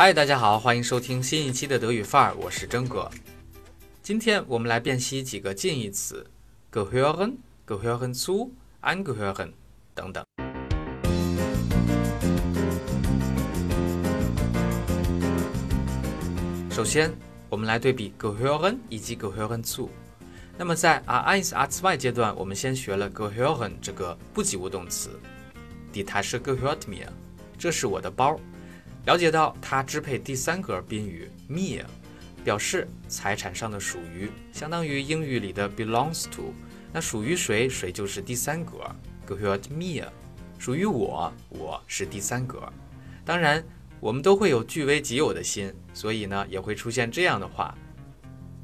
嗨，大家好，欢迎收听新一期的德语范儿，我是真哥。今天我们来辨析几个近义词：gehören、gehören zu、angehören 等等。首先，我们来对比 gehören 以及 gehören zu。那么在 R1、R2 阶段，我们先学了 gehören 这个不及物动词，die Tasche gehört mir，这是我的包。了解到它支配第三格宾语 me，表示财产上的属于，相当于英语里的 belongs to。那属于谁，谁就是第三格 gehört me，属于我，我是第三格。当然，我们都会有据为己有的心，所以呢，也会出现这样的话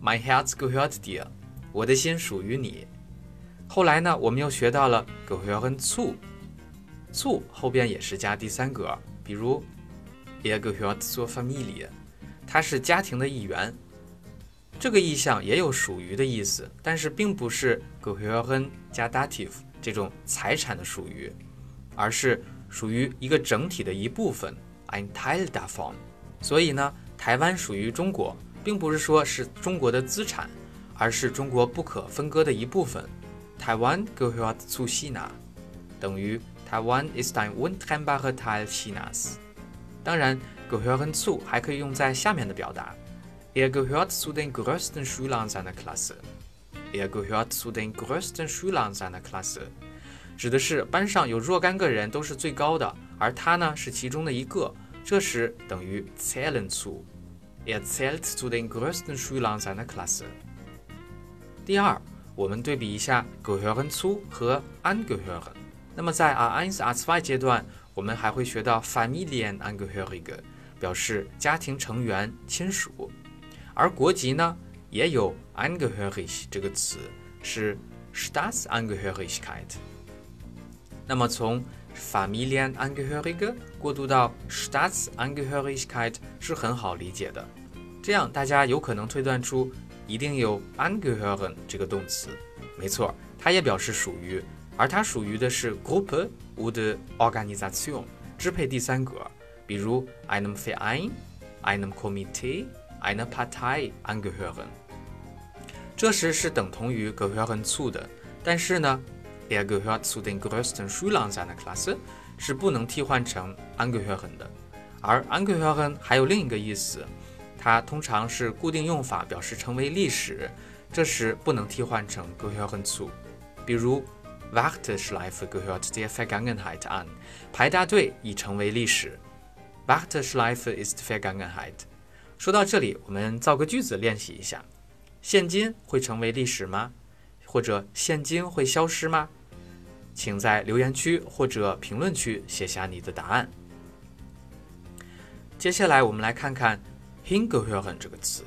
：My Herz gehört dir，我的心属于你。后来呢，我们又学到了 gehören zu，zu 后边也是加第三格，比如。Er gehört zur Familie，他是家庭的一员。这个意象也有属于的意思，但是并不是 gehören 加 dative 这种财产的属于，而是属于一个整体的一部分，ein Teil davon。所以呢，台湾属于中国，并不是说是中国的资产，而是中国不可分割的一部分。台湾 gehört zu China，等于台湾 ist ein untrennbarer Teil Chinas。当然，gehören zu 还可以用在下面的表达：Er gehört zu den größten Schülern seiner Klasse。Er gehört zu den größten Schülern seiner Klasse，指的是班上有若干个人都是最高的，而他呢是其中的一个。这时等于 zählen zu。Er zählt zu den größten Schülern seiner Klasse。第二，我们对比一下 gehören zu 和 angehören。那么在 R1、R2 阶段。我们还会学到 Familienangehörige，表示家庭成员、亲属。而国籍呢，也有 Angehörig 这个词，是 Staatsangehörigkeit。那么从 Familienangehörige 过渡到 Staatsangehörigkeit 是很好理解的。这样大家有可能推断出一定有 Angehören 这个动词。没错，它也表示属于。而它属于的是 Gruppe oder Organisation，支配第三格，比如 einem Verein、einem Komitee、einer Partei angehören。这时是等同于 gehören zu 的，但是呢，er gehört zu den größten Schülern seiner Klasse 是不能替换成 angehören 的。而 angehören 还有另一个意思，它通常是固定用法，表示成为历史，这时不能替换成 gehören zu。比如 Warteschleife gehört der Vergangenheit an。排大队已成为历史。Warteschleife ist Vergangenheit。说到这里，我们造个句子练习一下：现金会成为历史吗？或者现金会消失吗？请在留言区或者评论区写下你的答案。接下来我们来看看 hingehören 这个词。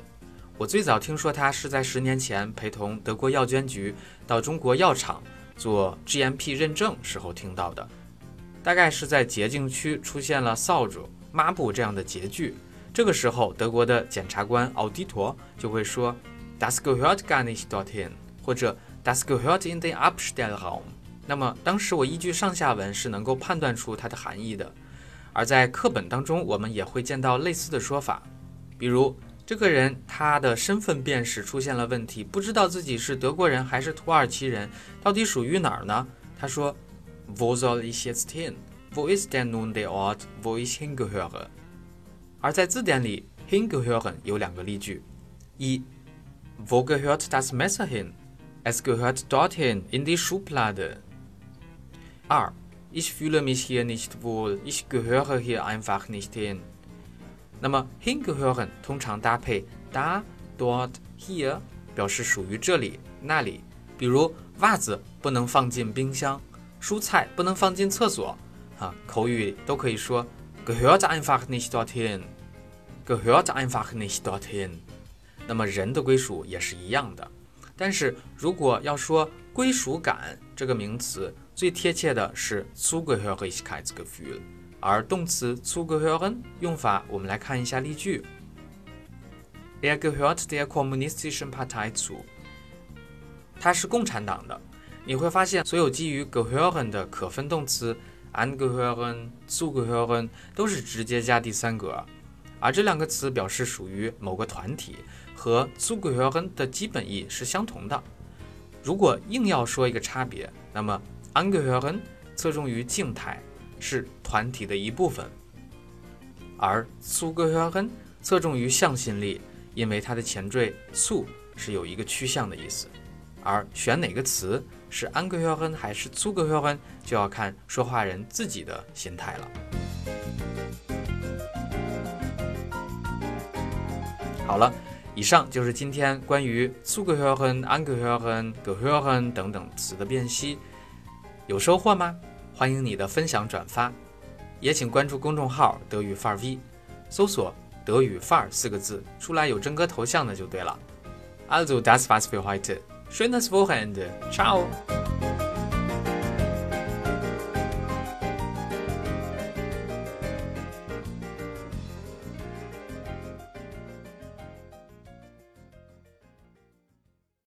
我最早听说它是在十年前陪同德国药监局到中国药厂。做 GMP 认证时候听到的，大概是在洁净区出现了扫帚、抹布这样的洁具，这个时候德国的检察官奥迪托就会说 Das gehört gar nicht dorthin，或者 Das gehört in den Abstellraum。那么当时我依据上下文是能够判断出它的含义的，而在课本当中我们也会见到类似的说法，比如。这个人他的身份辨识出现了问题，不知道自己是德国人还是土耳其人，到底属于哪儿呢？他说：“Wo soll ich jetzt hin? Wo ist denn nun der Ort, wo ich hingehöre？” 而在字典里，“hingehören” 有两个例句：一，“Wo gehört das Messer hin? Es gehört dorthin in die Schublade。”二，“Ich fühle mich hier nicht wohl. Ich gehöre hier einfach nicht hin。”那么 hingehören 通常搭配 da、dort、hier，表示属于这里、那里。比如袜子不能放进冰箱，蔬菜不能放进厕所。啊，口语都可以说 gehört einfach nicht dorthin，gehört einfach nicht dorthin。那么人的归属也是一样的。但是如果要说归属感这个名词，最贴切的是 Zugehörigkeitsgefühl。而动词 zugehören 用法，我们来看一下例句。Er gehört der kommunistischen Partei zu。他是共产党的。你会发现，所有基于 gehören 的可分动词 angehören、zugehören 都是直接加第三格。而这两个词表示属于某个团体，和 zugehören 的基本意是相同的。如果硬要说一个差别，那么 angehören 侧重于静态，是团体的一部分，而 zugehören 侧重于向心力，因为它的前缀 zu 是有一个趋向的意思。而选哪个词是 angehören 还是 zugehören，就要看说话人自己的心态了。好了，以上就是今天关于 zugehören、angehören、gehören 等等词的辨析，有收获吗？欢迎你的分享转发，也请关注公众号德语范儿 V，搜索“德语范儿”四个字，出来有真哥头像的就对了。Also das war's für heute. Schönes Wochenende. Ciao.